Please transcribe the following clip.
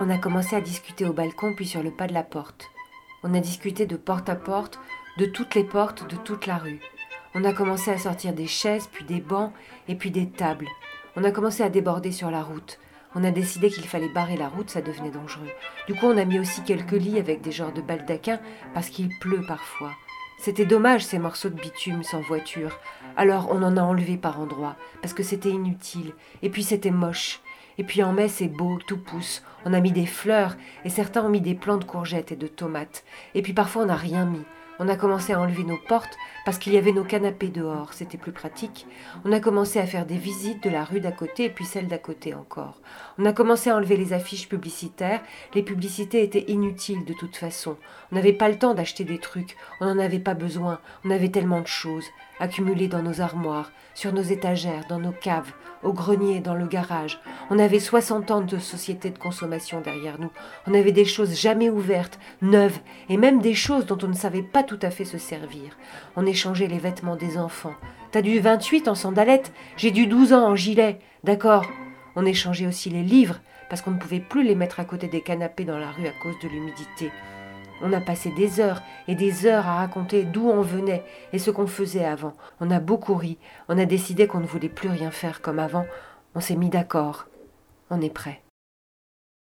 On a commencé à discuter au balcon puis sur le pas de la porte. On a discuté de porte à porte, de toutes les portes de toute la rue. On a commencé à sortir des chaises, puis des bancs, et puis des tables. On a commencé à déborder sur la route. On a décidé qu'il fallait barrer la route, ça devenait dangereux. Du coup, on a mis aussi quelques lits avec des genres de baldaquins, parce qu'il pleut parfois. C'était dommage ces morceaux de bitume sans voiture. Alors on en a enlevé par endroits, parce que c'était inutile, et puis c'était moche. Et puis en mai, c'est beau, tout pousse. On a mis des fleurs, et certains ont mis des plants de courgettes et de tomates. Et puis parfois, on n'a rien mis. On a commencé à enlever nos portes parce qu'il y avait nos canapés dehors, c'était plus pratique. On a commencé à faire des visites de la rue d'à côté et puis celle d'à côté encore. On a commencé à enlever les affiches publicitaires, les publicités étaient inutiles de toute façon. On n'avait pas le temps d'acheter des trucs, on n'en avait pas besoin, on avait tellement de choses accumulées dans nos armoires, sur nos étagères, dans nos caves, au grenier, dans le garage. On avait 60 ans de société de consommation derrière nous. On avait des choses jamais ouvertes, neuves, et même des choses dont on ne savait pas tout à fait se servir. On échangeait les vêtements des enfants. T'as du 28 en sandalettes, j'ai du 12 ans en gilet. D'accord. On échangeait aussi les livres, parce qu'on ne pouvait plus les mettre à côté des canapés dans la rue à cause de l'humidité. On a passé des heures et des heures à raconter d'où on venait et ce qu'on faisait avant. On a beaucoup ri. On a décidé qu'on ne voulait plus rien faire comme avant. On s'est mis d'accord. On est prêt.